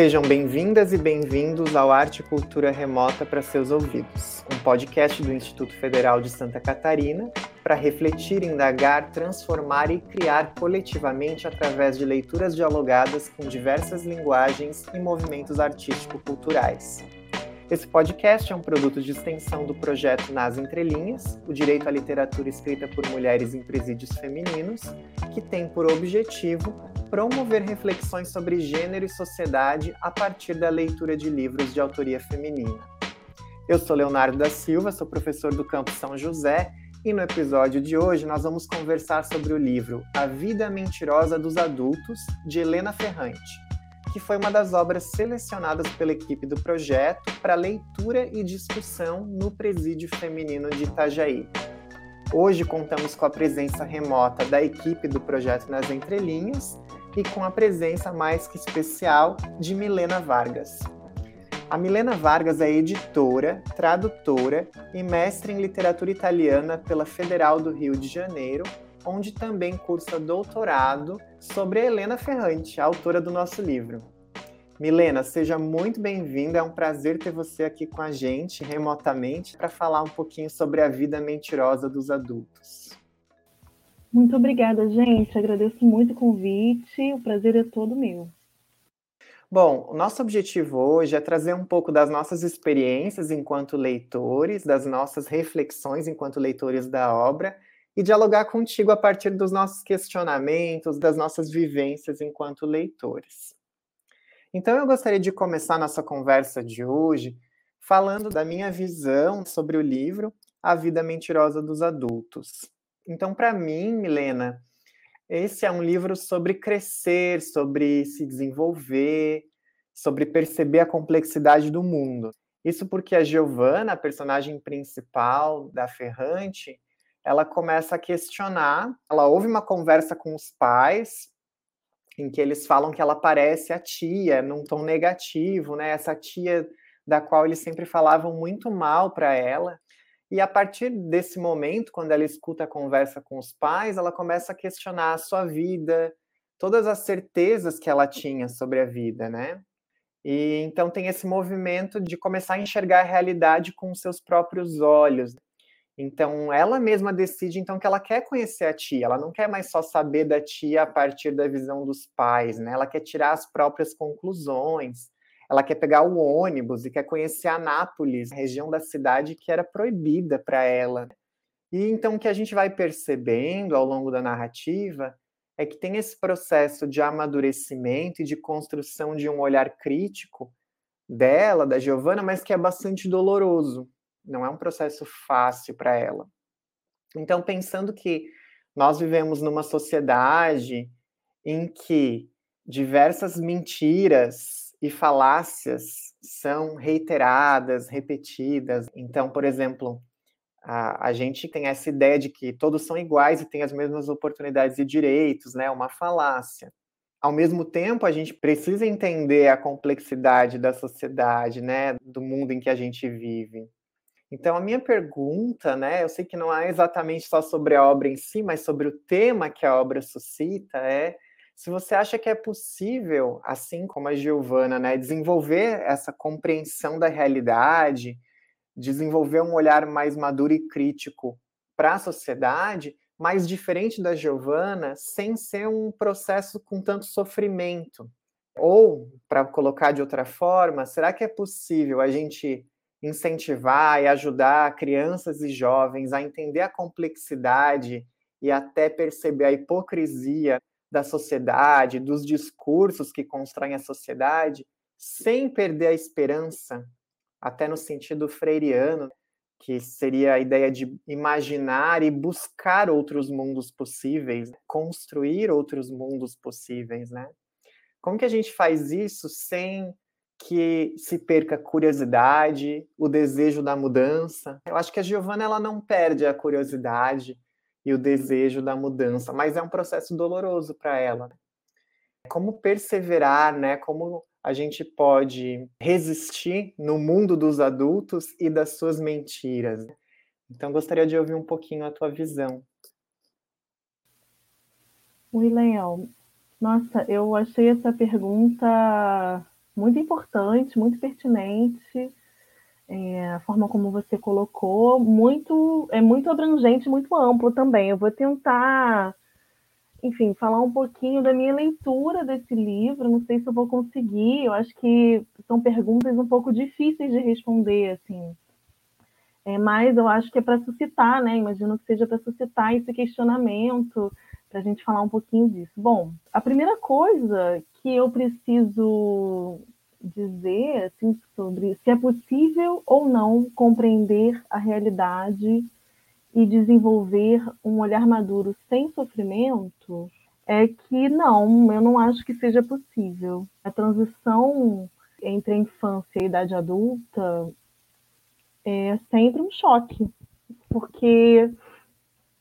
Sejam bem-vindas e bem-vindos ao Arte e Cultura Remota para seus ouvidos, um podcast do Instituto Federal de Santa Catarina para refletir, indagar, transformar e criar coletivamente através de leituras dialogadas com diversas linguagens e movimentos artístico-culturais. Esse podcast é um produto de extensão do projeto Nas Entrelinhas, o direito à literatura escrita por mulheres em presídios femininos, que tem por objetivo promover reflexões sobre gênero e sociedade a partir da leitura de livros de autoria feminina. Eu sou Leonardo da Silva, sou professor do Campo São José, e no episódio de hoje nós vamos conversar sobre o livro A Vida Mentirosa dos Adultos, de Helena Ferrante que foi uma das obras selecionadas pela equipe do projeto para leitura e discussão no Presídio Feminino de Itajaí. Hoje contamos com a presença remota da equipe do projeto Nas Entrelinhas e com a presença mais que especial de Milena Vargas. A Milena Vargas é editora, tradutora e mestre em literatura italiana pela Federal do Rio de Janeiro onde também cursa doutorado sobre Helena Ferrante, autora do nosso livro. Milena, seja muito bem-vinda. É um prazer ter você aqui com a gente remotamente para falar um pouquinho sobre a vida mentirosa dos adultos. Muito obrigada, gente. Agradeço muito o convite. O prazer é todo meu. Bom, o nosso objetivo hoje é trazer um pouco das nossas experiências enquanto leitores, das nossas reflexões enquanto leitores da obra e dialogar contigo a partir dos nossos questionamentos, das nossas vivências enquanto leitores. Então, eu gostaria de começar nossa conversa de hoje falando da minha visão sobre o livro A Vida Mentirosa dos Adultos. Então, para mim, Milena, esse é um livro sobre crescer, sobre se desenvolver, sobre perceber a complexidade do mundo. Isso porque a Giovanna, a personagem principal da Ferrante, ela começa a questionar. Ela ouve uma conversa com os pais, em que eles falam que ela parece a tia, num tom negativo, né? Essa tia da qual eles sempre falavam muito mal para ela. E a partir desse momento, quando ela escuta a conversa com os pais, ela começa a questionar a sua vida, todas as certezas que ela tinha sobre a vida, né? E então tem esse movimento de começar a enxergar a realidade com seus próprios olhos. Então, ela mesma decide então que ela quer conhecer a tia, ela não quer mais só saber da tia a partir da visão dos pais, né? Ela quer tirar as próprias conclusões. Ela quer pegar o ônibus e quer conhecer Anápolis, região da cidade que era proibida para ela. E então o que a gente vai percebendo ao longo da narrativa é que tem esse processo de amadurecimento e de construção de um olhar crítico dela, da Giovanna, mas que é bastante doloroso, não é um processo fácil para ela. Então, pensando que nós vivemos numa sociedade em que diversas mentiras e falácias são reiteradas, repetidas. Então, por exemplo, a, a, gente tem essa ideia de que todos são iguais e têm as mesmas oportunidades e direitos, né? Uma falácia. Ao mesmo tempo, a gente precisa entender a complexidade da sociedade, né? Do mundo em que a gente vive. Então, a minha pergunta, né, eu sei que não é exatamente só sobre a obra em si, mas sobre o tema que a obra suscita, é se você acha que é possível, assim como a Giovana, né, desenvolver essa compreensão da realidade, desenvolver um olhar mais maduro e crítico para a sociedade, mais diferente da Giovana, sem ser um processo com tanto sofrimento. Ou, para colocar de outra forma, será que é possível a gente incentivar e ajudar crianças e jovens a entender a complexidade e até perceber a hipocrisia da sociedade, dos discursos que constroem a sociedade, sem perder a esperança, até no sentido freiriano, que seria a ideia de imaginar e buscar outros mundos possíveis, construir outros mundos possíveis, né? Como que a gente faz isso sem que se perca a curiosidade, o desejo da mudança. Eu acho que a Giovana ela não perde a curiosidade e o desejo da mudança, mas é um processo doloroso para ela. Como perseverar, né? Como a gente pode resistir no mundo dos adultos e das suas mentiras. Então, gostaria de ouvir um pouquinho a tua visão. Oi, Leão. Nossa, eu achei essa pergunta muito importante, muito pertinente. É, a forma como você colocou, muito é muito abrangente, muito amplo também. Eu vou tentar, enfim, falar um pouquinho da minha leitura desse livro. Não sei se eu vou conseguir. Eu acho que são perguntas um pouco difíceis de responder, assim. É, mas eu acho que é para suscitar, né? Imagino que seja para suscitar esse questionamento, para a gente falar um pouquinho disso. Bom, a primeira coisa que eu preciso dizer assim, sobre se é possível ou não compreender a realidade e desenvolver um olhar maduro sem sofrimento é que não, eu não acho que seja possível. A transição entre a infância e a idade adulta é sempre um choque, porque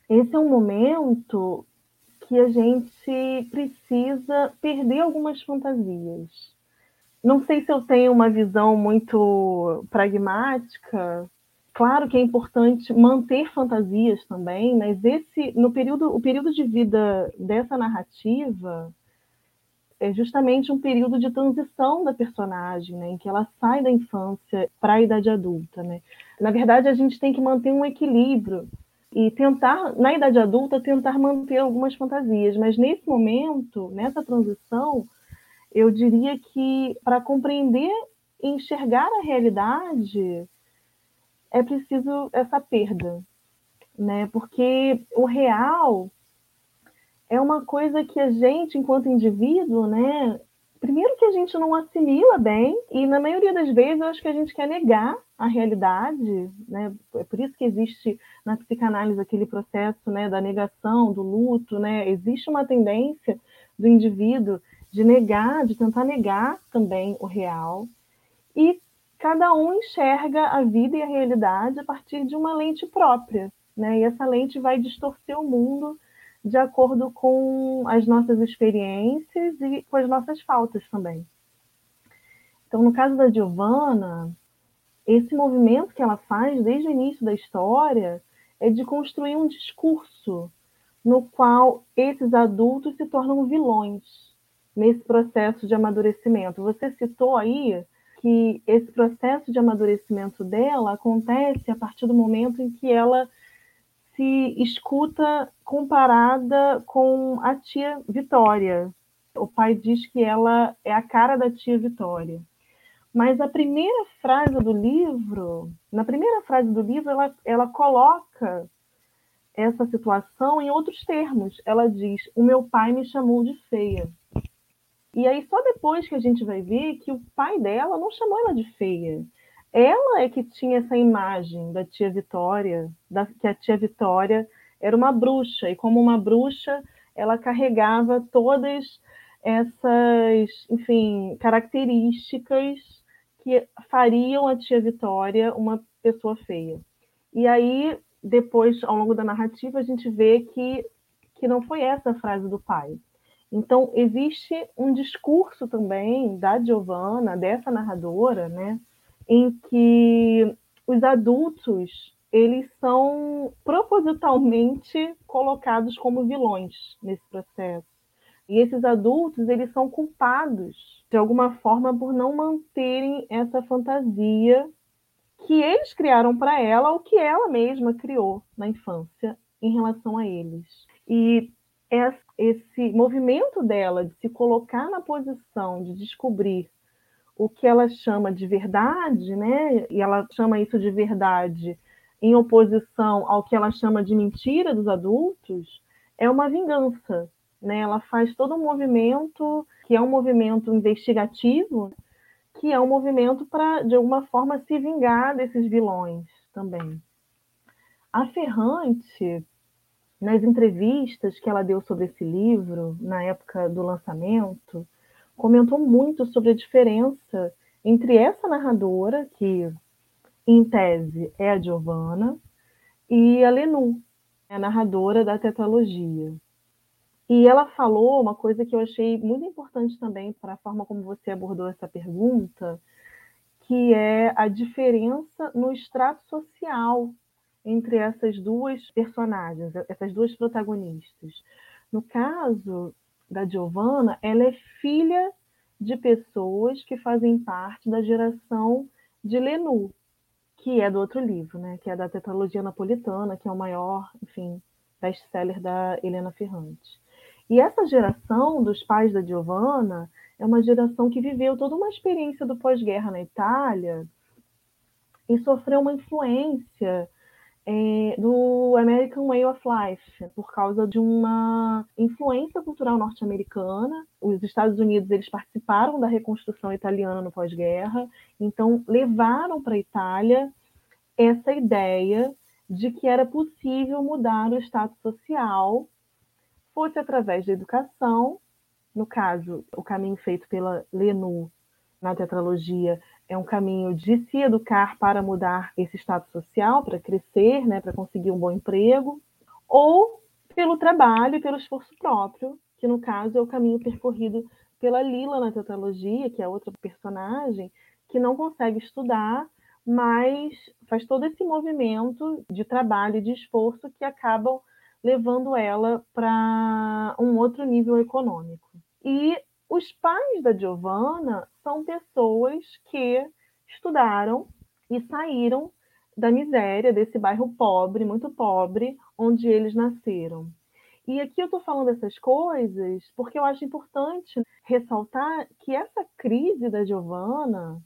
esse é um momento que a gente precisa perder algumas fantasias. Não sei se eu tenho uma visão muito pragmática. Claro que é importante manter fantasias também, mas esse no período o período de vida dessa narrativa é justamente um período de transição da personagem, né, em que ela sai da infância para a idade adulta, né? Na verdade, a gente tem que manter um equilíbrio e tentar, na idade adulta, tentar manter algumas fantasias. Mas nesse momento, nessa transição, eu diria que para compreender e enxergar a realidade é preciso essa perda, né? Porque o real é uma coisa que a gente, enquanto indivíduo, né? Primeiro que a gente não assimila bem, e na maioria das vezes eu acho que a gente quer negar a realidade, né? É por isso que existe na psicanálise aquele processo, né, da negação, do luto, né? Existe uma tendência do indivíduo de negar, de tentar negar também o real. E cada um enxerga a vida e a realidade a partir de uma lente própria, né? E essa lente vai distorcer o mundo de acordo com as nossas experiências e com as nossas faltas também. Então, no caso da Giovanna, esse movimento que ela faz desde o início da história é de construir um discurso no qual esses adultos se tornam vilões nesse processo de amadurecimento. Você citou aí que esse processo de amadurecimento dela acontece a partir do momento em que ela se escuta comparada com a tia Vitória. O pai diz que ela é a cara da tia Vitória. Mas a primeira frase do livro, na primeira frase do livro, ela, ela coloca essa situação em outros termos. Ela diz: O meu pai me chamou de feia. E aí, só depois que a gente vai ver que o pai dela não chamou ela de feia. Ela é que tinha essa imagem da tia Vitória, da, que a tia Vitória era uma bruxa, e como uma bruxa, ela carregava todas essas, enfim, características que fariam a tia Vitória uma pessoa feia. E aí, depois, ao longo da narrativa, a gente vê que, que não foi essa a frase do pai. Então, existe um discurso também da Giovanna, dessa narradora, né, em que os adultos eles são propositalmente colocados como vilões nesse processo. E esses adultos, eles são culpados de alguma forma, por não manterem essa fantasia que eles criaram para ela ou que ela mesma criou na infância em relação a eles. E esse movimento dela de se colocar na posição de descobrir o que ela chama de verdade, né? E ela chama isso de verdade em oposição ao que ela chama de mentira dos adultos, é uma vingança, né? Ela faz todo um movimento que é um movimento investigativo, que é um movimento para, de alguma forma, se vingar desses vilões também. A Ferrante, nas entrevistas que ela deu sobre esse livro, na época do lançamento, comentou muito sobre a diferença entre essa narradora, que em tese é a Giovanna, e a Lenu, a narradora da tetralogia. E ela falou uma coisa que eu achei muito importante também para a forma como você abordou essa pergunta, que é a diferença no extrato social entre essas duas personagens, essas duas protagonistas. No caso da Giovanna, ela é filha de pessoas que fazem parte da geração de Lenu, que é do outro livro, né? Que é da tetralogia napolitana, que é o maior, enfim, best-seller da Helena Ferrante. E essa geração dos pais da Giovanna é uma geração que viveu toda uma experiência do pós-guerra na Itália e sofreu uma influência é, do American Way of Life, por causa de uma influência cultural norte-americana. Os Estados Unidos eles participaram da reconstrução italiana no pós-guerra, então levaram para a Itália essa ideia de que era possível mudar o status social, fosse através da educação, no caso, o caminho feito pela Lenu na tetralogia é um caminho de se educar para mudar esse status social, para crescer, né, para conseguir um bom emprego, ou pelo trabalho e pelo esforço próprio, que no caso é o caminho percorrido pela Lila na tetralogia, que é outra personagem que não consegue estudar, mas faz todo esse movimento de trabalho e de esforço que acabam levando ela para um outro nível econômico. E os pais da Giovanna são pessoas que estudaram e saíram da miséria desse bairro pobre, muito pobre, onde eles nasceram. E aqui eu estou falando essas coisas porque eu acho importante ressaltar que essa crise da Giovanna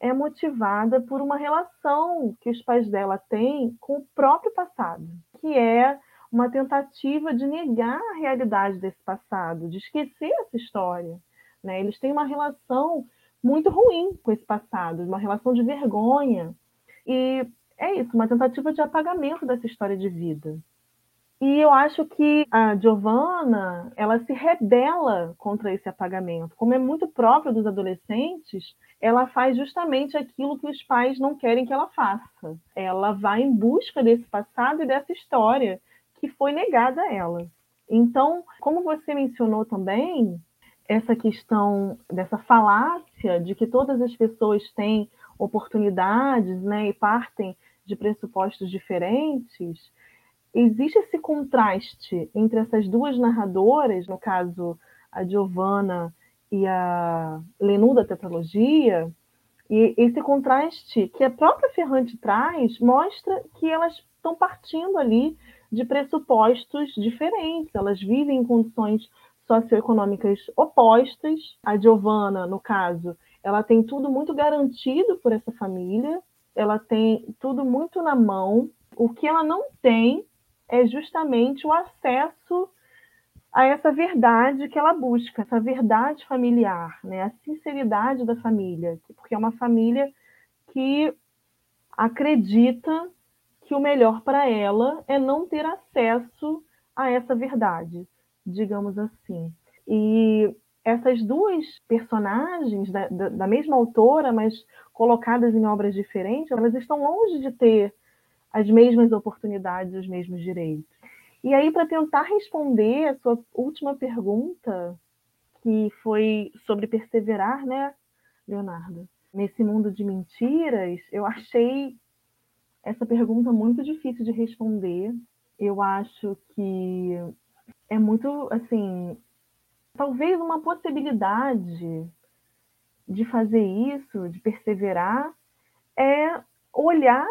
é motivada por uma relação que os pais dela têm com o próprio passado, que é uma tentativa de negar a realidade desse passado, de esquecer essa história. Né? Eles têm uma relação muito ruim com esse passado, uma relação de vergonha. E é isso, uma tentativa de apagamento dessa história de vida. E eu acho que a Giovanna, ela se rebela contra esse apagamento. Como é muito próprio dos adolescentes, ela faz justamente aquilo que os pais não querem que ela faça. Ela vai em busca desse passado e dessa história que foi negada a ela. Então, como você mencionou também, essa questão dessa falácia de que todas as pessoas têm oportunidades né, e partem de pressupostos diferentes, existe esse contraste entre essas duas narradoras, no caso a Giovanna e a Lenu da tetralogia, e esse contraste que a própria Ferrante traz mostra que elas estão partindo ali de pressupostos diferentes, elas vivem em condições socioeconômicas opostas. A Giovana, no caso, ela tem tudo muito garantido por essa família, ela tem tudo muito na mão. O que ela não tem é justamente o acesso a essa verdade que ela busca, essa verdade familiar, né? a sinceridade da família, porque é uma família que acredita que o melhor para ela é não ter acesso a essa verdade, digamos assim. E essas duas personagens da, da, da, mesma autora, mas colocadas em obras diferentes, elas estão longe de ter as mesmas oportunidades, os mesmos direitos. E aí, para tentar responder a sua última pergunta, que foi sobre perseverar, né, Leonardo? Nesse mundo de mentiras, eu achei essa pergunta é muito difícil de responder. Eu acho que é muito, assim, talvez uma possibilidade de fazer isso, de perseverar, é olhar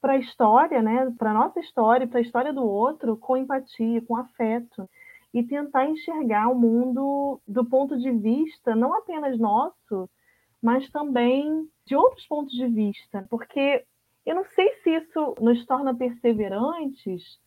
para a história, né, para a nossa história, para a história do outro com empatia, com afeto e tentar enxergar o mundo do ponto de vista não apenas nosso, mas também de outros pontos de vista, porque eu não sei se isso nos torna perseverantes,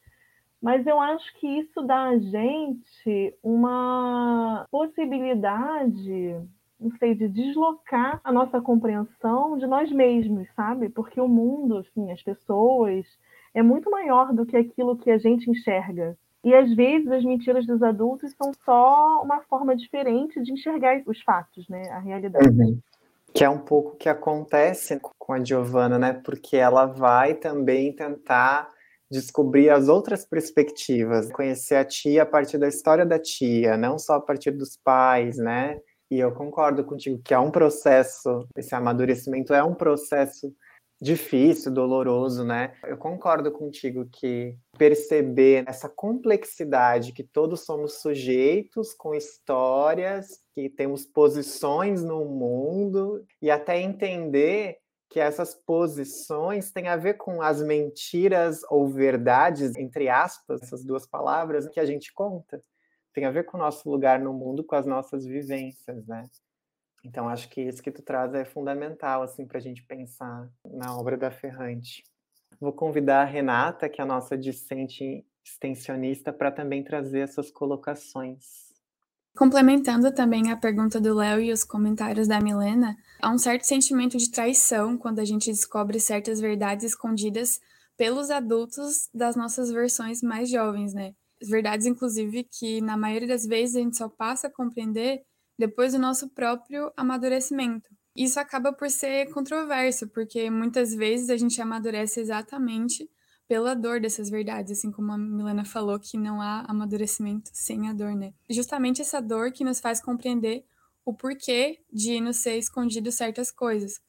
mas eu acho que isso dá a gente uma possibilidade, não sei, de deslocar a nossa compreensão de nós mesmos, sabe? Porque o mundo, assim, as pessoas, é muito maior do que aquilo que a gente enxerga. E às vezes as mentiras dos adultos são só uma forma diferente de enxergar os fatos, né? A realidade. Uhum. Que é um pouco o que acontece com a Giovanna, né? Porque ela vai também tentar descobrir as outras perspectivas, conhecer a tia a partir da história da tia, não só a partir dos pais, né? E eu concordo contigo que é um processo, esse amadurecimento é um processo difícil, doloroso, né? Eu concordo contigo que perceber essa complexidade que todos somos sujeitos com histórias, que temos posições no mundo e até entender que essas posições têm a ver com as mentiras ou verdades, entre aspas, essas duas palavras, que a gente conta. Tem a ver com o nosso lugar no mundo, com as nossas vivências, né? Então, acho que isso que tu traz é fundamental, assim, para a gente pensar na obra da Ferrante. Vou convidar a Renata, que é a nossa discente extensionista, para também trazer essas colocações. Complementando também a pergunta do Léo e os comentários da Milena, há um certo sentimento de traição quando a gente descobre certas verdades escondidas pelos adultos das nossas versões mais jovens, né? Verdades, inclusive, que na maioria das vezes a gente só passa a compreender depois do nosso próprio amadurecimento. Isso acaba por ser controverso, porque muitas vezes a gente amadurece exatamente pela dor dessas verdades, assim como a Milena falou que não há amadurecimento sem a dor, né? Justamente essa dor que nos faz compreender o porquê de nos ser escondido certas coisas.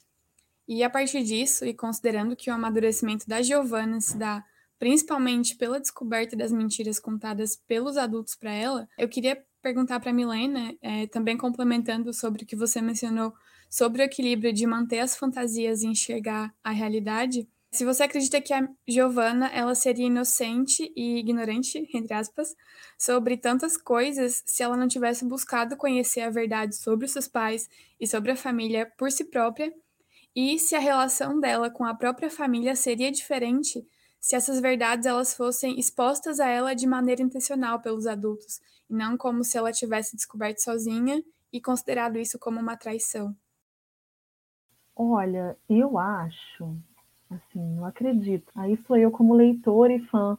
E a partir disso, e considerando que o amadurecimento da Giovanna se dá principalmente pela descoberta das mentiras contadas pelos adultos para ela, eu queria perguntar para a Milena, é, também complementando sobre o que você mencionou sobre o equilíbrio de manter as fantasias e enxergar a realidade, se você acredita que a Giovanna ela seria inocente e ignorante, entre aspas, sobre tantas coisas se ela não tivesse buscado conhecer a verdade sobre os seus pais e sobre a família por si própria, e se a relação dela com a própria família seria diferente se essas verdades elas fossem expostas a ela de maneira intencional pelos adultos, e não como se ela tivesse descoberto sozinha e considerado isso como uma traição. Olha, eu acho Assim, eu acredito. Aí sou eu como leitora e fã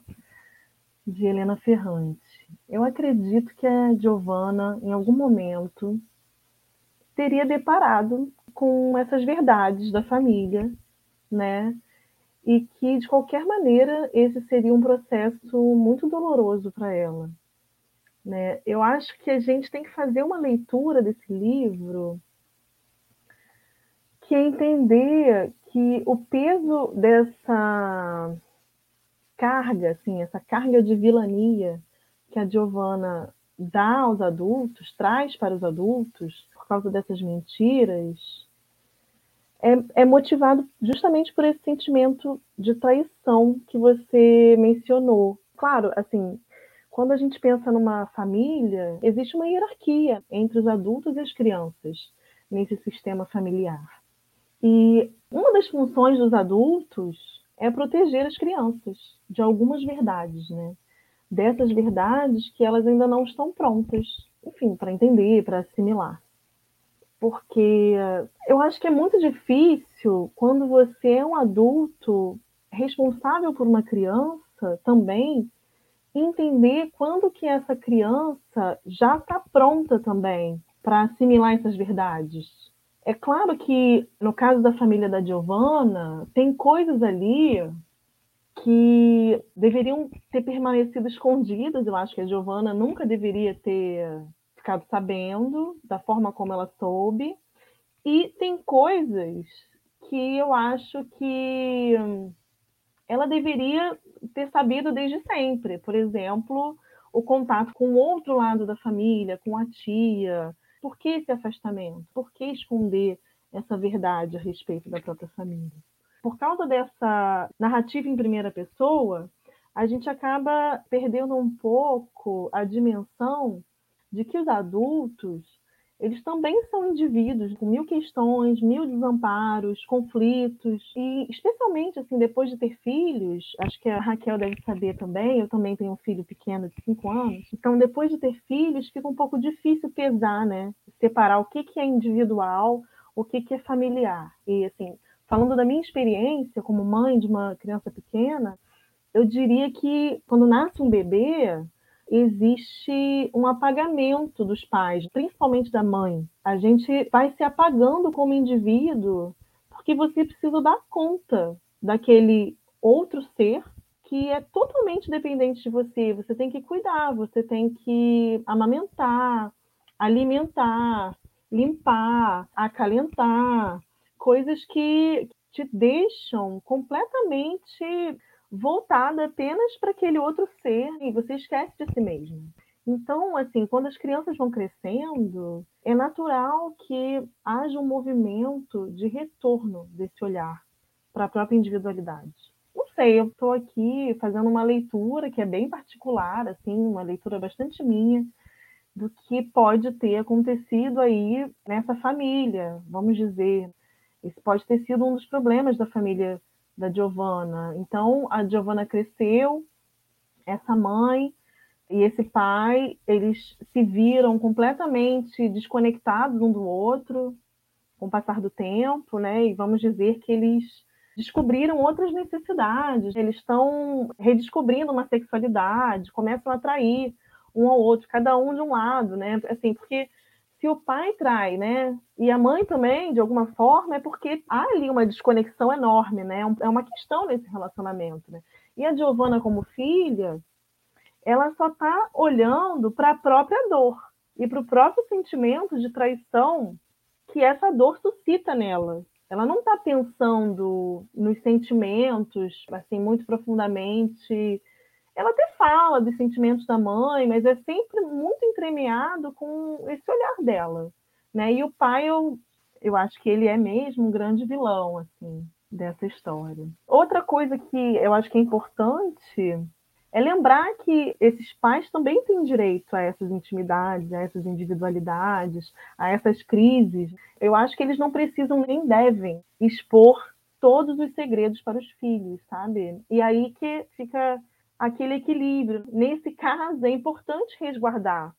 de Helena Ferrante. Eu acredito que a Giovanna, em algum momento, teria deparado com essas verdades da família, né? E que, de qualquer maneira, esse seria um processo muito doloroso para ela. Né? Eu acho que a gente tem que fazer uma leitura desse livro que é entender que o peso dessa carga, assim, essa carga de vilania que a Giovanna dá aos adultos, traz para os adultos, por causa dessas mentiras, é, é motivado justamente por esse sentimento de traição que você mencionou. Claro, assim, quando a gente pensa numa família, existe uma hierarquia entre os adultos e as crianças nesse sistema familiar. E uma das funções dos adultos é proteger as crianças de algumas verdades, né? Dessas verdades que elas ainda não estão prontas, enfim, para entender, para assimilar. Porque eu acho que é muito difícil quando você é um adulto responsável por uma criança também entender quando que essa criança já está pronta também para assimilar essas verdades. É claro que, no caso da família da Giovanna, tem coisas ali que deveriam ter permanecido escondidas. Eu acho que a Giovanna nunca deveria ter ficado sabendo da forma como ela soube. E tem coisas que eu acho que ela deveria ter sabido desde sempre. Por exemplo, o contato com o outro lado da família, com a tia, por que esse afastamento? Por que esconder essa verdade a respeito da própria família? Por causa dessa narrativa em primeira pessoa, a gente acaba perdendo um pouco a dimensão de que os adultos eles também são indivíduos com mil questões, mil desamparos, conflitos, e especialmente assim, depois de ter filhos, acho que a Raquel deve saber também, eu também tenho um filho pequeno de cinco anos, então depois de ter filhos fica um pouco difícil pesar, né? Separar o que, que é individual, o que, que é familiar. E assim, falando da minha experiência como mãe de uma criança pequena, eu diria que quando nasce um bebê, existe um apagamento dos pais, principalmente da mãe. A gente vai se apagando como indivíduo porque você precisa dar conta daquele outro ser que é totalmente dependente de você. Você tem que cuidar, você tem que amamentar, alimentar, limpar, acalentar, coisas que te deixam completamente voltada apenas para aquele outro ser e você esquece de si mesmo. Então, assim, quando as crianças vão crescendo, é natural que haja um movimento de retorno desse olhar para a própria individualidade. Não sei, eu estou aqui fazendo uma leitura que é bem particular, assim, uma leitura bastante minha, do que pode ter acontecido aí nessa família, vamos dizer. Esse pode ter sido um dos problemas da família da Giovanna. Então, a Giovanna cresceu, essa mãe e esse pai, eles se viram completamente desconectados um do outro com o passar do tempo, né? E vamos dizer que eles descobriram outras necessidades, eles estão redescobrindo uma sexualidade, começam a atrair um ao outro, cada um de um lado, né? Assim, porque se o pai trai, né? E a mãe também, de alguma forma, é porque há ali uma desconexão enorme, né? É uma questão nesse relacionamento, né? E a Giovana, como filha, ela só está olhando para a própria dor e para o próprio sentimento de traição que essa dor suscita nela. Ela não está pensando nos sentimentos, assim, muito profundamente ela até fala dos sentimentos da mãe, mas é sempre muito entremeado com esse olhar dela, né? E o pai, eu, eu acho que ele é mesmo um grande vilão, assim, dessa história. Outra coisa que eu acho que é importante é lembrar que esses pais também têm direito a essas intimidades, a essas individualidades, a essas crises. Eu acho que eles não precisam nem devem expor todos os segredos para os filhos, sabe? E aí que fica aquele equilíbrio. Nesse caso, é importante resguardar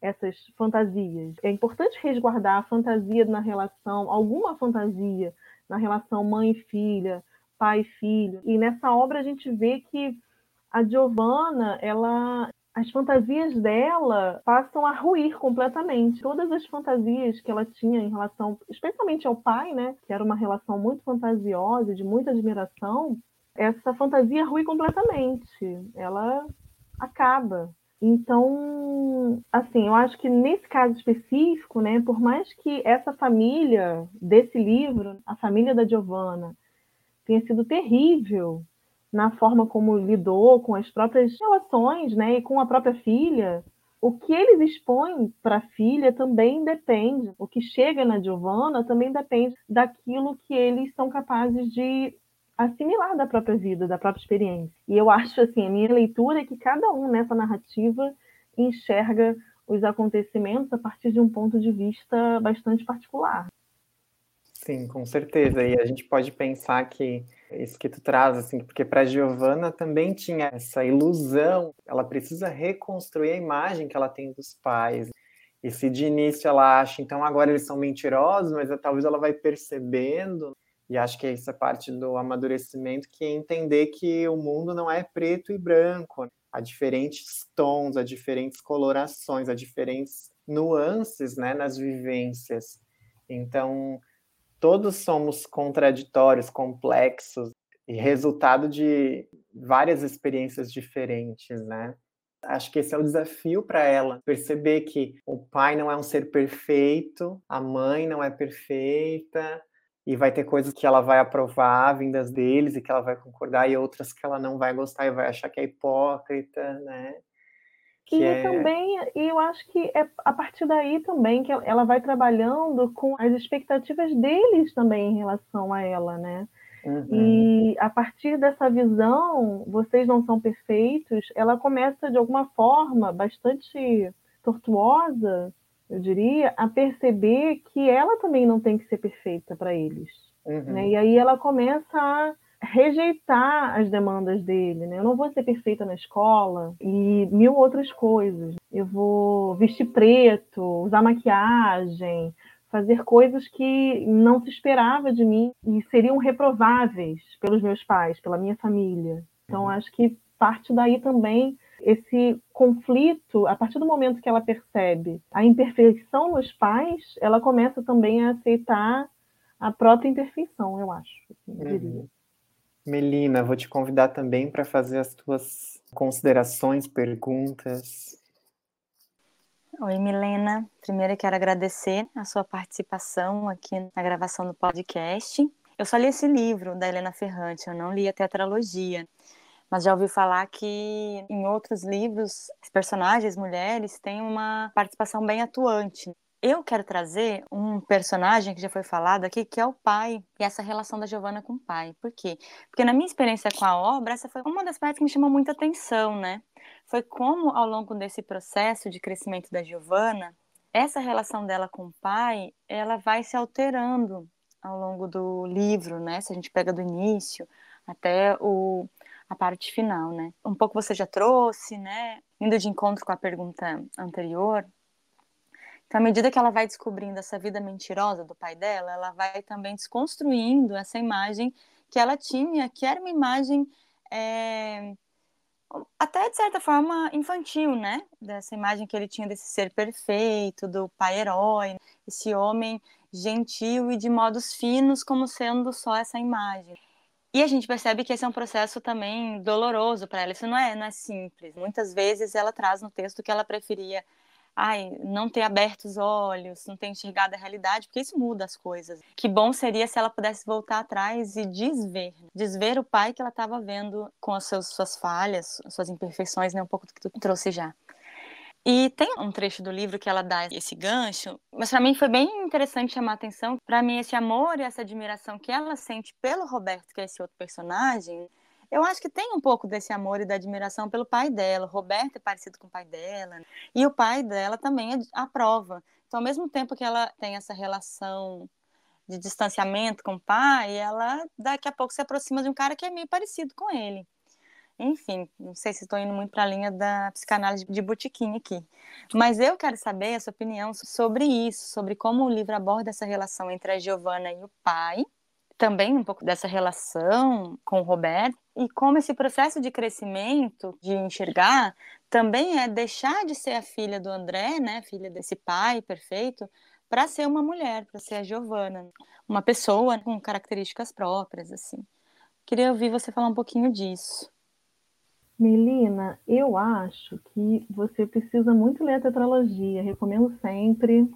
essas fantasias. É importante resguardar a fantasia na relação, alguma fantasia na relação mãe-filha, pai-filho. E nessa obra a gente vê que a Giovanna, ela as fantasias dela passam a ruir completamente. Todas as fantasias que ela tinha em relação, especialmente ao pai, né, que era uma relação muito fantasiosa, de muita admiração, essa fantasia rui completamente. Ela acaba. Então, assim, eu acho que nesse caso específico, né, por mais que essa família desse livro, a família da Giovanna, tenha sido terrível na forma como lidou com as próprias relações, né, e com a própria filha, o que eles expõem para a filha também depende, o que chega na Giovanna também depende daquilo que eles são capazes de assimilar da própria vida, da própria experiência. E eu acho assim, a minha leitura é que cada um nessa narrativa enxerga os acontecimentos a partir de um ponto de vista bastante particular. Sim, com certeza. E a gente pode pensar que isso que tu traz, assim, porque para Giovanna também tinha essa ilusão, ela precisa reconstruir a imagem que ela tem dos pais. E se de início ela acha, então agora eles são mentirosos, mas talvez ela vai percebendo e acho que é parte do amadurecimento, que é entender que o mundo não é preto e branco. Há diferentes tons, há diferentes colorações, há diferentes nuances né, nas vivências. Então, todos somos contraditórios, complexos, e resultado de várias experiências diferentes, né? Acho que esse é o desafio para ela, perceber que o pai não é um ser perfeito, a mãe não é perfeita, e vai ter coisas que ela vai aprovar vindas deles e que ela vai concordar e outras que ela não vai gostar e vai achar que é hipócrita, né? Que e é... também, e eu acho que é a partir daí também que ela vai trabalhando com as expectativas deles também em relação a ela, né? Uhum. E a partir dessa visão, vocês não são perfeitos, ela começa de alguma forma bastante tortuosa eu diria, a perceber que ela também não tem que ser perfeita para eles. Uhum. Né? E aí ela começa a rejeitar as demandas dele, né? Eu não vou ser perfeita na escola e mil outras coisas. Eu vou vestir preto, usar maquiagem, fazer coisas que não se esperava de mim e seriam reprováveis pelos meus pais, pela minha família. Então uhum. acho que parte daí também esse conflito, a partir do momento que ela percebe a imperfeição nos pais, ela começa também a aceitar a própria imperfeição, eu acho. Assim, eu uhum. Melina, vou te convidar também para fazer as tuas considerações, perguntas. Oi, Milena. Primeiro eu quero agradecer a sua participação aqui na gravação do podcast. Eu só li esse livro da Helena Ferrante, eu não li a tetralogia. Mas já ouvi falar que em outros livros, as personagens mulheres têm uma participação bem atuante. Eu quero trazer um personagem que já foi falado aqui, que é o pai, e essa relação da Giovanna com o pai. Por quê? Porque na minha experiência com a obra, essa foi uma das partes que me chamou muita atenção, né? Foi como, ao longo desse processo de crescimento da Giovanna, essa relação dela com o pai, ela vai se alterando ao longo do livro, né? Se a gente pega do início até o, a parte final, né? Um pouco você já trouxe, né? Indo de encontro com a pergunta anterior, então, à medida que ela vai descobrindo essa vida mentirosa do pai dela, ela vai também desconstruindo essa imagem que ela tinha, que era uma imagem é, até de certa forma infantil, né? Dessa imagem que ele tinha desse ser perfeito, do pai herói, esse homem gentil e de modos finos, como sendo só essa imagem. E a gente percebe que esse é um processo também doloroso para ela. Isso não é, não é simples. Muitas vezes ela traz no texto que ela preferia ai, não ter aberto os olhos, não ter enxergado a realidade, porque isso muda as coisas. Que bom seria se ela pudesse voltar atrás e desver, desver o pai que ela estava vendo com as suas, falhas, suas imperfeições, né, um pouco do que tu trouxe já. E tem um trecho do livro que ela dá esse gancho, mas para mim foi bem interessante chamar a atenção. Para mim, esse amor e essa admiração que ela sente pelo Roberto, que é esse outro personagem, eu acho que tem um pouco desse amor e da admiração pelo pai dela. O Roberto é parecido com o pai dela. Né? E o pai dela também aprova. Então, ao mesmo tempo que ela tem essa relação de distanciamento com o pai, ela daqui a pouco se aproxima de um cara que é meio parecido com ele. Enfim, não sei se estou indo muito para a linha da psicanálise de botiquim aqui. Mas eu quero saber a sua opinião sobre isso, sobre como o livro aborda essa relação entre a Giovanna e o pai, também um pouco dessa relação com o Roberto, e como esse processo de crescimento, de enxergar, também é deixar de ser a filha do André, né, filha desse pai perfeito, para ser uma mulher, para ser a Giovana, uma pessoa com características próprias, assim. Queria ouvir você falar um pouquinho disso. Melina, eu acho que você precisa muito ler a tetralogia, recomendo sempre.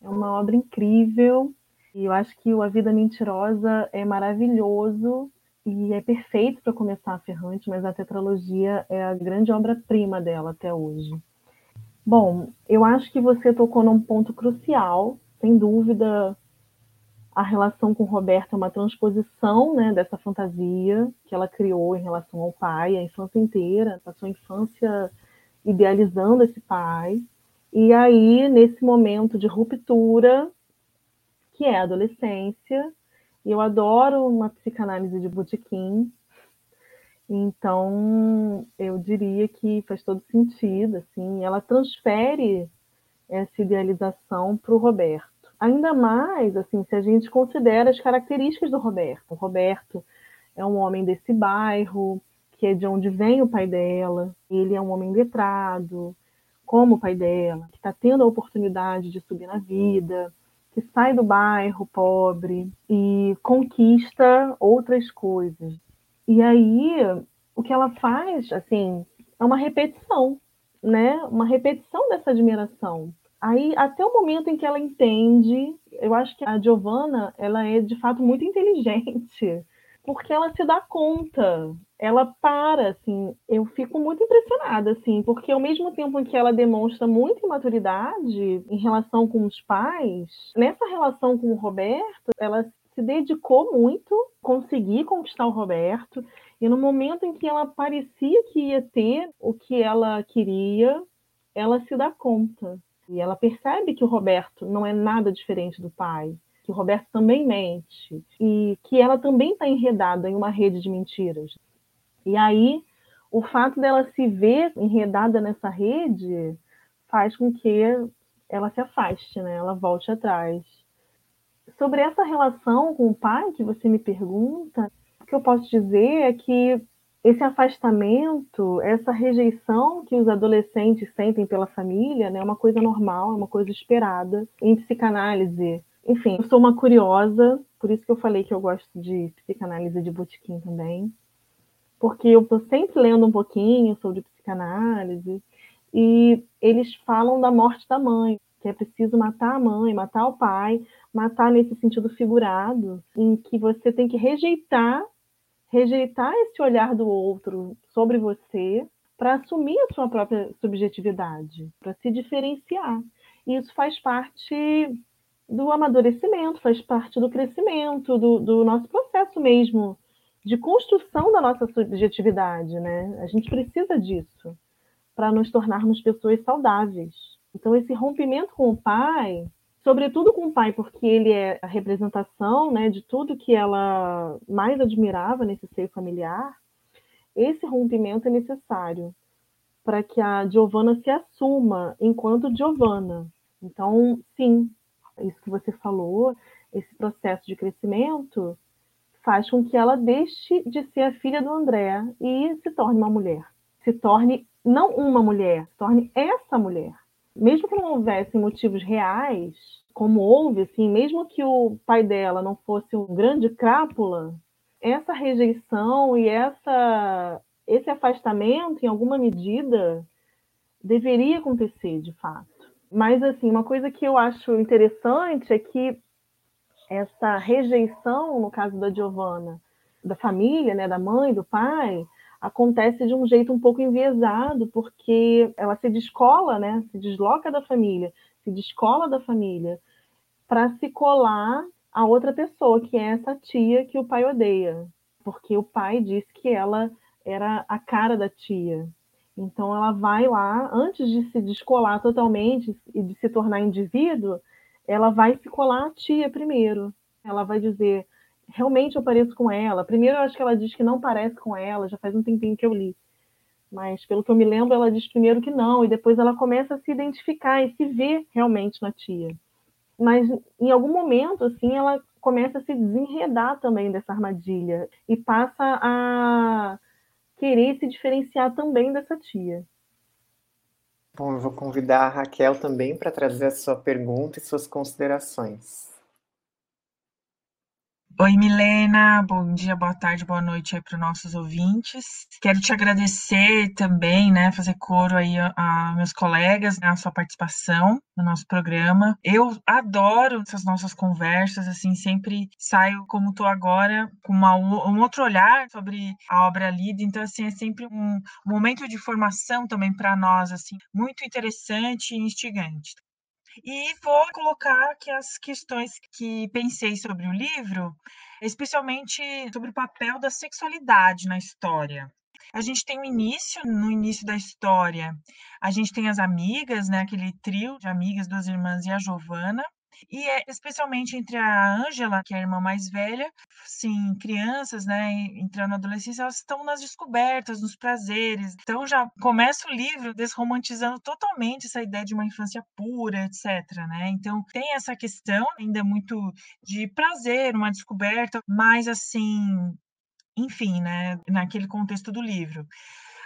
É uma obra incrível e eu acho que o A Vida Mentirosa é maravilhoso e é perfeito para começar a Ferrante, mas a tetralogia é a grande obra-prima dela até hoje. Bom, eu acho que você tocou num ponto crucial, sem dúvida. A relação com Roberto é uma transposição né, dessa fantasia que ela criou em relação ao pai, a infância inteira, a infância idealizando esse pai. E aí, nesse momento de ruptura, que é a adolescência, e eu adoro uma psicanálise de botequim. Então, eu diria que faz todo sentido, assim, ela transfere essa idealização para o Roberto. Ainda mais, assim, se a gente considera as características do Roberto. O Roberto é um homem desse bairro, que é de onde vem o pai dela. Ele é um homem letrado, como o pai dela, que está tendo a oportunidade de subir na vida, que sai do bairro pobre e conquista outras coisas. E aí, o que ela faz, assim, é uma repetição, né? Uma repetição dessa admiração. Aí, até o momento em que ela entende, eu acho que a Giovanna, ela é de fato muito inteligente, porque ela se dá conta ela para, assim, eu fico muito impressionada, assim, porque ao mesmo tempo em que ela demonstra muita imaturidade em relação com os pais, nessa relação com o Roberto, ela se dedicou muito, conseguir conquistar o Roberto, e no momento em que ela parecia que ia ter o que ela queria, ela se dá conta. E ela percebe que o Roberto não é nada diferente do pai, que o Roberto também mente, e que ela também está enredada em uma rede de mentiras. E aí, o fato dela se ver enredada nessa rede faz com que ela se afaste, né? Ela volte atrás. Sobre essa relação com o pai que você me pergunta, o que eu posso dizer é que esse afastamento, essa rejeição que os adolescentes sentem pela família, né, é uma coisa normal, é uma coisa esperada em psicanálise. Enfim, eu sou uma curiosa, por isso que eu falei que eu gosto de psicanálise de botequim também porque eu estou sempre lendo um pouquinho sobre psicanálise, e eles falam da morte da mãe. que é preciso matar a mãe, matar o pai, matar nesse sentido figurado, em que você tem que rejeitar, rejeitar esse olhar do outro sobre você para assumir a sua própria subjetividade, para se diferenciar. E isso faz parte do amadurecimento, faz parte do crescimento, do, do nosso processo mesmo de construção da nossa subjetividade, né? A gente precisa disso para nos tornarmos pessoas saudáveis. Então, esse rompimento com o pai, sobretudo com o pai, porque ele é a representação né, de tudo que ela mais admirava nesse seio familiar, esse rompimento é necessário para que a Giovanna se assuma enquanto Giovanna. Então, sim, isso que você falou, esse processo de crescimento faz com que ela deixe de ser a filha do André e se torne uma mulher. Se torne não uma mulher, se torne essa mulher. Mesmo que não houvesse motivos reais, como houve, assim, mesmo que o pai dela não fosse um grande crápula, essa rejeição e essa, esse afastamento, em alguma medida, deveria acontecer, de fato. Mas, assim, uma coisa que eu acho interessante é que essa rejeição, no caso da Giovanna, da família, né, da mãe, do pai, acontece de um jeito um pouco enviesado, porque ela se descola, né, se desloca da família, se descola da família, para se colar a outra pessoa, que é essa tia que o pai odeia, porque o pai disse que ela era a cara da tia. Então ela vai lá, antes de se descolar totalmente e de se tornar indivíduo, ela vai se colar a tia primeiro. Ela vai dizer, realmente eu pareço com ela. Primeiro eu acho que ela diz que não parece com ela, já faz um tempinho que eu li. Mas pelo que eu me lembro, ela diz primeiro que não, e depois ela começa a se identificar e se ver realmente na tia. Mas em algum momento, assim, ela começa a se desenredar também dessa armadilha e passa a querer se diferenciar também dessa tia. Bom, eu vou convidar a Raquel também para trazer a sua pergunta e suas considerações. Oi, Milena, bom dia, boa tarde, boa noite aí para os nossos ouvintes. Quero te agradecer também, né, fazer coro aí a, a, meus colegas, né, a sua participação no nosso programa. Eu adoro essas nossas conversas, assim, sempre saio como estou agora, com uma, um outro olhar sobre a obra lida, então, assim, é sempre um momento de formação também para nós, assim, muito interessante e instigante. E vou colocar aqui as questões que pensei sobre o livro, especialmente sobre o papel da sexualidade na história. A gente tem o início, no início da história, a gente tem as amigas, né, aquele trio de amigas, duas irmãs e a Giovana, e é especialmente entre a Ângela, que é a irmã mais velha, sim, crianças, né, entrando na adolescência, elas estão nas descobertas, nos prazeres. Então já começa o livro desromantizando totalmente essa ideia de uma infância pura, etc, né? Então tem essa questão ainda muito de prazer, uma descoberta, mas assim, enfim, né, naquele contexto do livro.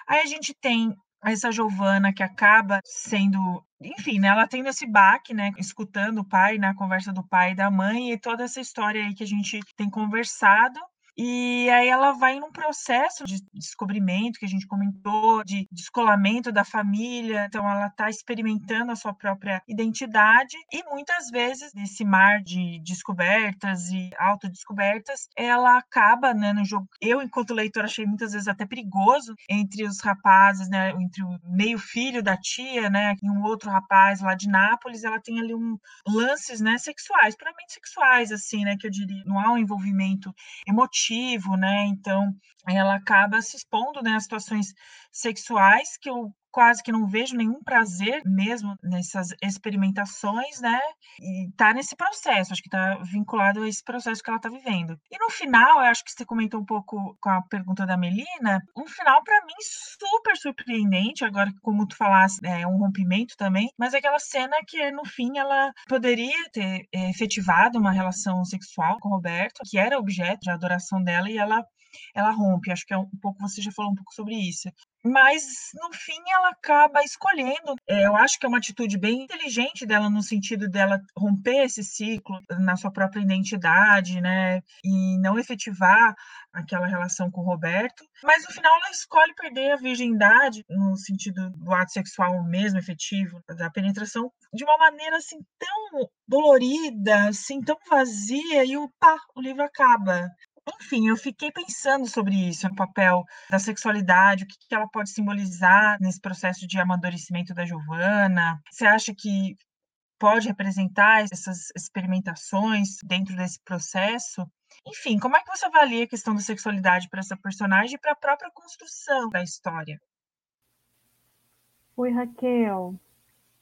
Aí a gente tem essa Giovana que acaba sendo, enfim, né, ela tendo esse baque, né, escutando o pai, na né, conversa do pai e da mãe e toda essa história aí que a gente tem conversado e aí ela vai num processo de descobrimento que a gente comentou, de descolamento da família. Então ela está experimentando a sua própria identidade e muitas vezes nesse mar de descobertas e autodescobertas, ela acaba, né, no jogo. Eu enquanto leitor achei muitas vezes até perigoso entre os rapazes, né, entre o meio filho da tia, né, e um outro rapaz lá de Nápoles, ela tem ali um lances, né, sexuais, puramente sexuais assim, né, que eu diria, não há um envolvimento emotivo né? Então, ela acaba se expondo, né, a situações sexuais que eu quase que não vejo nenhum prazer mesmo nessas experimentações, né? E tá nesse processo, acho que tá vinculado a esse processo que ela tá vivendo. E no final, eu acho que você comentou um pouco com a pergunta da Melina, um final para mim super surpreendente, agora como tu falasse, é um rompimento também, mas aquela cena que no fim ela poderia ter é, efetivado uma relação sexual com o Roberto, que era objeto de adoração dela, e ela ela rompe. Acho que é um pouco, você já falou um pouco sobre isso mas no fim ela acaba escolhendo. É, eu acho que é uma atitude bem inteligente dela no sentido dela romper esse ciclo na sua própria identidade, né, e não efetivar aquela relação com o Roberto. Mas no final ela escolhe perder a virgindade no sentido do ato sexual mesmo efetivo, da penetração, de uma maneira assim tão dolorida, assim tão vazia e o pá, o livro acaba. Enfim, eu fiquei pensando sobre isso, o papel da sexualidade, o que, que ela pode simbolizar nesse processo de amadurecimento da Giovana. Você acha que pode representar essas experimentações dentro desse processo? Enfim, como é que você avalia a questão da sexualidade para essa personagem e para a própria construção da história? Oi, Raquel.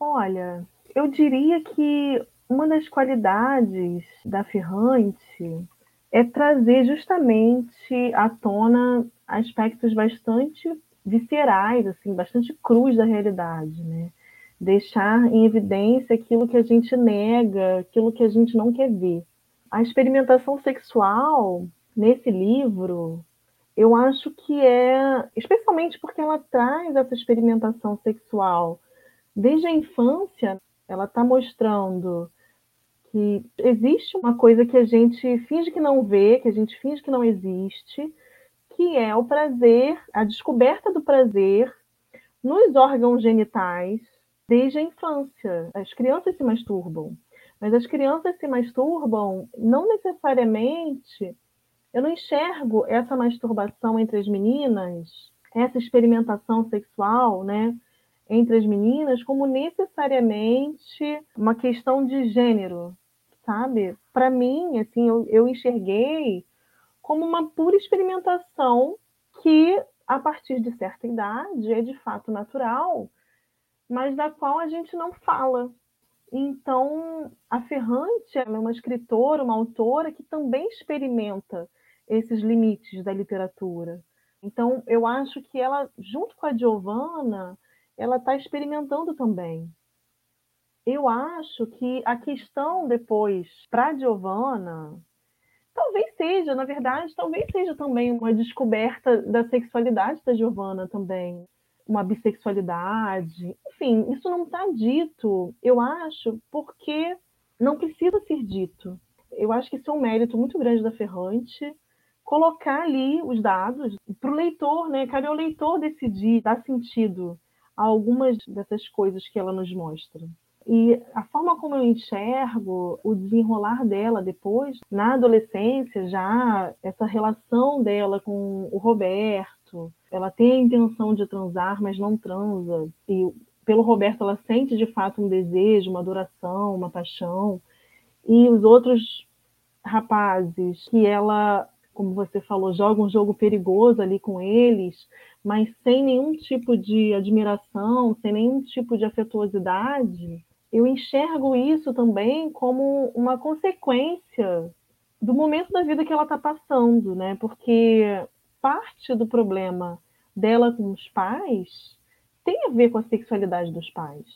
Olha, eu diria que uma das qualidades da Ferrante é trazer justamente à tona aspectos bastante viscerais, assim, bastante cruz da realidade, né? Deixar em evidência aquilo que a gente nega, aquilo que a gente não quer ver. A experimentação sexual nesse livro, eu acho que é, especialmente porque ela traz essa experimentação sexual desde a infância, ela está mostrando que existe uma coisa que a gente finge que não vê, que a gente finge que não existe, que é o prazer, a descoberta do prazer nos órgãos genitais desde a infância. As crianças se masturbam, mas as crianças se masturbam não necessariamente. Eu não enxergo essa masturbação entre as meninas, essa experimentação sexual, né? Entre as meninas, como necessariamente uma questão de gênero, sabe? Para mim, assim, eu, eu enxerguei como uma pura experimentação que, a partir de certa idade, é de fato natural, mas da qual a gente não fala. Então, a Ferrante é uma escritora, uma autora que também experimenta esses limites da literatura. Então, eu acho que ela, junto com a Giovanna, ela está experimentando também eu acho que a questão depois para Giovanna talvez seja, na verdade, talvez seja também uma descoberta da sexualidade da Giovanna também, uma bissexualidade. Enfim, isso não está dito, eu acho, porque não precisa ser dito. Eu acho que isso é um mérito muito grande da Ferrante, colocar ali os dados para o leitor, né? Cabe ao leitor decidir, dar sentido a algumas dessas coisas que ela nos mostra. E a forma como eu enxergo o desenrolar dela depois, na adolescência, já essa relação dela com o Roberto, ela tem a intenção de transar, mas não transa. E pelo Roberto ela sente de fato um desejo, uma adoração, uma paixão. E os outros rapazes que ela, como você falou, joga um jogo perigoso ali com eles, mas sem nenhum tipo de admiração, sem nenhum tipo de afetuosidade, eu enxergo isso também como uma consequência do momento da vida que ela está passando, né? Porque parte do problema dela com os pais tem a ver com a sexualidade dos pais.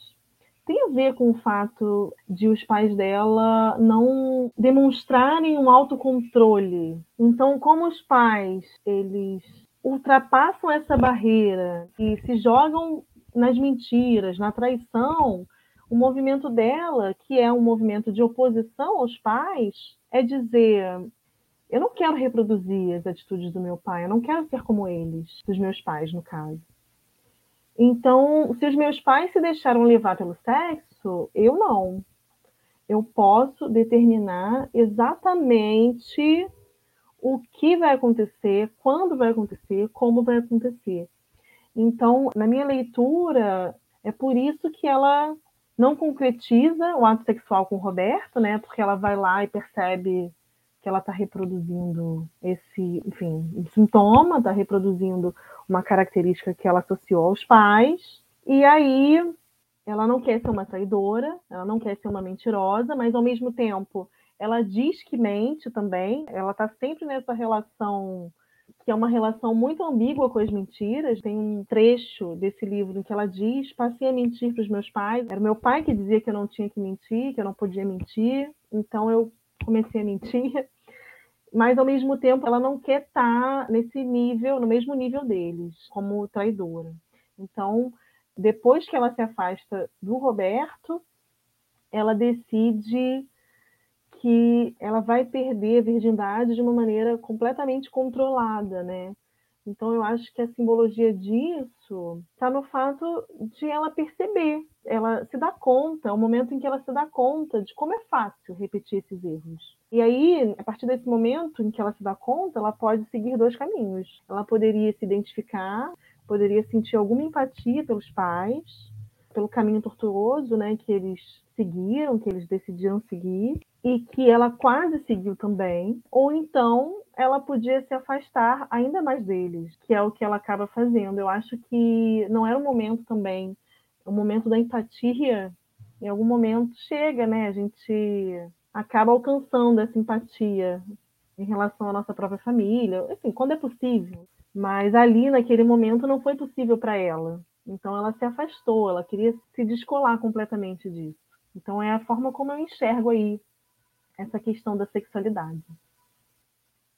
Tem a ver com o fato de os pais dela não demonstrarem um autocontrole. Então, como os pais, eles ultrapassam essa barreira e se jogam nas mentiras, na traição, o movimento dela, que é um movimento de oposição aos pais, é dizer: eu não quero reproduzir as atitudes do meu pai, eu não quero ser como eles, dos meus pais, no caso. Então, se os meus pais se deixaram levar pelo sexo, eu não. Eu posso determinar exatamente o que vai acontecer, quando vai acontecer, como vai acontecer. Então, na minha leitura, é por isso que ela não concretiza o ato sexual com o Roberto, né? Porque ela vai lá e percebe que ela está reproduzindo esse, enfim, um sintoma, está reproduzindo uma característica que ela associou aos pais. E aí ela não quer ser uma traidora, ela não quer ser uma mentirosa, mas ao mesmo tempo ela diz que mente também. Ela está sempre nessa relação que é uma relação muito ambígua com as mentiras. Tem um trecho desse livro em que ela diz: Passei a mentir para os meus pais. Era meu pai que dizia que eu não tinha que mentir, que eu não podia mentir, então eu comecei a mentir. mas ao mesmo tempo ela não quer estar nesse nível, no mesmo nível deles, como traidora. Então, depois que ela se afasta do Roberto, ela decide que ela vai perder a virgindade de uma maneira completamente controlada, né? Então eu acho que a simbologia disso está no fato de ela perceber, ela se dá conta, é o momento em que ela se dá conta de como é fácil repetir esses erros. E aí, a partir desse momento em que ela se dá conta, ela pode seguir dois caminhos. Ela poderia se identificar, poderia sentir alguma empatia pelos pais, pelo caminho tortuoso, né, que eles seguiram, que eles decidiram seguir, e que ela quase seguiu também, ou então ela podia se afastar ainda mais deles, que é o que ela acaba fazendo. Eu acho que não era o momento também, o momento da empatia, em algum momento chega, né? A gente acaba alcançando essa empatia em relação à nossa própria família, enfim, quando é possível. Mas ali, naquele momento, não foi possível para ela. Então ela se afastou, ela queria se descolar completamente disso. Então é a forma como eu enxergo aí essa questão da sexualidade.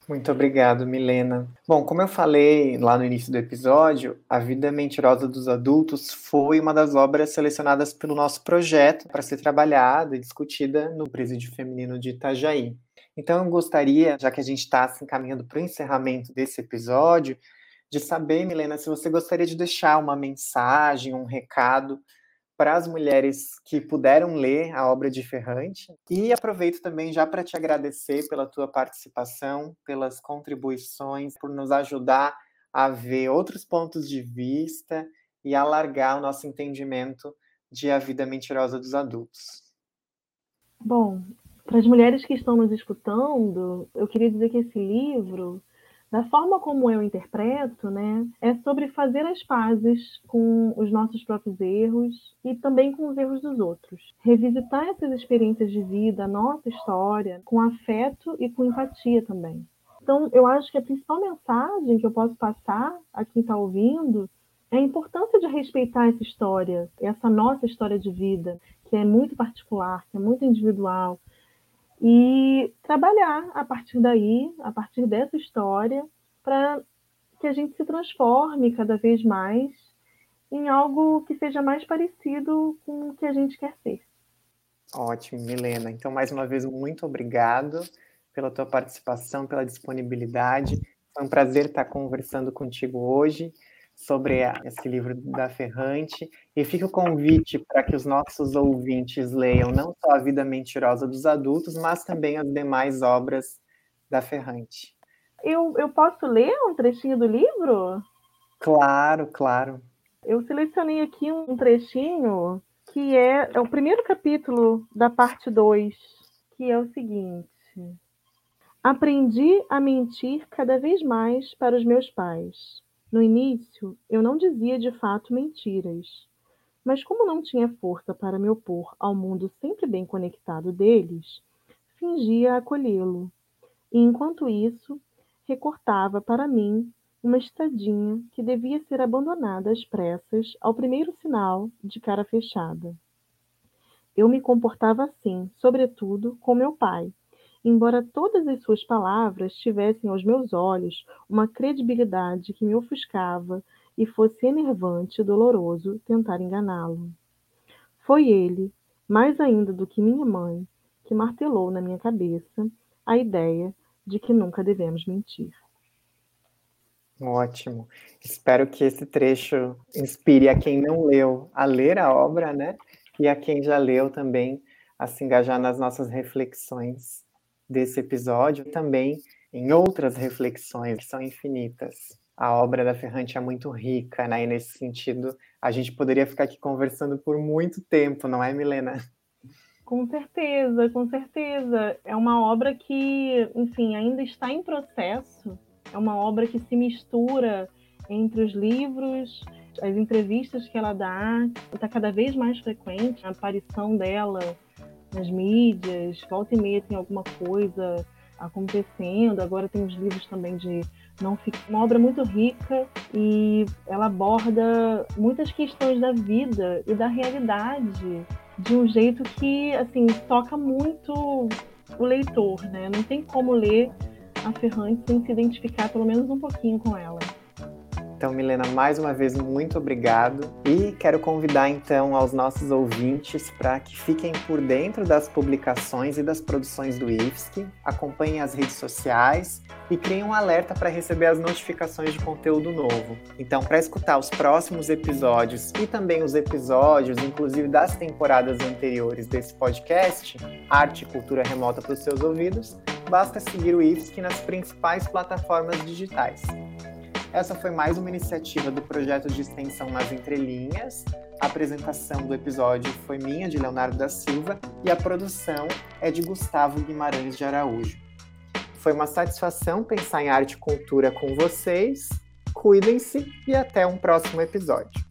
Muito obrigado, Milena. Bom, como eu falei lá no início do episódio, A Vida Mentirosa dos Adultos foi uma das obras selecionadas pelo nosso projeto para ser trabalhada e discutida no Presídio Feminino de Itajaí. Então, eu gostaria, já que a gente está se encaminhando para o encerramento desse episódio, de saber, Milena, se você gostaria de deixar uma mensagem, um recado para as mulheres que puderam ler a obra de Ferrante. E aproveito também já para te agradecer pela tua participação, pelas contribuições, por nos ajudar a ver outros pontos de vista e alargar o nosso entendimento de A Vida Mentirosa dos Adultos. Bom, para as mulheres que estão nos escutando, eu queria dizer que esse livro da forma como eu interpreto, né, é sobre fazer as pazes com os nossos próprios erros e também com os erros dos outros. Revisitar essas experiências de vida, a nossa história, com afeto e com empatia também. Então, eu acho que a principal mensagem que eu posso passar a quem está ouvindo é a importância de respeitar essa história, essa nossa história de vida, que é muito particular, que é muito individual, e trabalhar a partir daí, a partir dessa história, para que a gente se transforme cada vez mais em algo que seja mais parecido com o que a gente quer ser. Ótimo, Milena. Então, mais uma vez, muito obrigado pela tua participação, pela disponibilidade. Foi um prazer estar conversando contigo hoje sobre esse livro da Ferrante. E fica o convite para que os nossos ouvintes leiam não só A Vida Mentirosa dos Adultos, mas também as demais obras da Ferrante. Eu, eu posso ler um trechinho do livro? Claro, claro. Eu selecionei aqui um trechinho que é, é o primeiro capítulo da parte 2, que é o seguinte. Aprendi a mentir cada vez mais para os meus pais no início, eu não dizia de fato mentiras, mas como não tinha força para me opor ao mundo sempre bem conectado deles, fingia acolhê-lo. E enquanto isso, recortava para mim uma estadinha que devia ser abandonada às pressas ao primeiro sinal de cara fechada. Eu me comportava assim, sobretudo com meu pai, embora todas as suas palavras tivessem aos meus olhos uma credibilidade que me ofuscava e fosse enervante e doloroso tentar enganá-lo. Foi ele, mais ainda do que minha mãe, que martelou na minha cabeça a ideia de que nunca devemos mentir. Ótimo. Espero que esse trecho inspire a quem não leu a ler a obra, né? E a quem já leu também a se engajar nas nossas reflexões desse episódio e também em outras reflexões que são infinitas. A obra da Ferrante é muito rica, né? E nesse sentido, a gente poderia ficar aqui conversando por muito tempo, não é, Milena? Com certeza, com certeza. É uma obra que, enfim, ainda está em processo. É uma obra que se mistura entre os livros, as entrevistas que ela dá, está cada vez mais frequente a aparição dela nas mídias, volta e meia tem alguma coisa acontecendo. Agora tem os livros também de não ficção, uma obra muito rica e ela aborda muitas questões da vida e da realidade de um jeito que assim toca muito o leitor, né? Não tem como ler a Ferrante sem se identificar pelo menos um pouquinho com ela. Então, Milena, mais uma vez, muito obrigado. E quero convidar, então, aos nossos ouvintes para que fiquem por dentro das publicações e das produções do IFSC, acompanhem as redes sociais e criem um alerta para receber as notificações de conteúdo novo. Então, para escutar os próximos episódios e também os episódios, inclusive das temporadas anteriores desse podcast, Arte e Cultura Remota para os seus ouvidos, basta seguir o IFSC nas principais plataformas digitais. Essa foi mais uma iniciativa do projeto de extensão nas entrelinhas. A apresentação do episódio foi minha, de Leonardo da Silva, e a produção é de Gustavo Guimarães de Araújo. Foi uma satisfação pensar em arte e cultura com vocês. Cuidem-se e até um próximo episódio.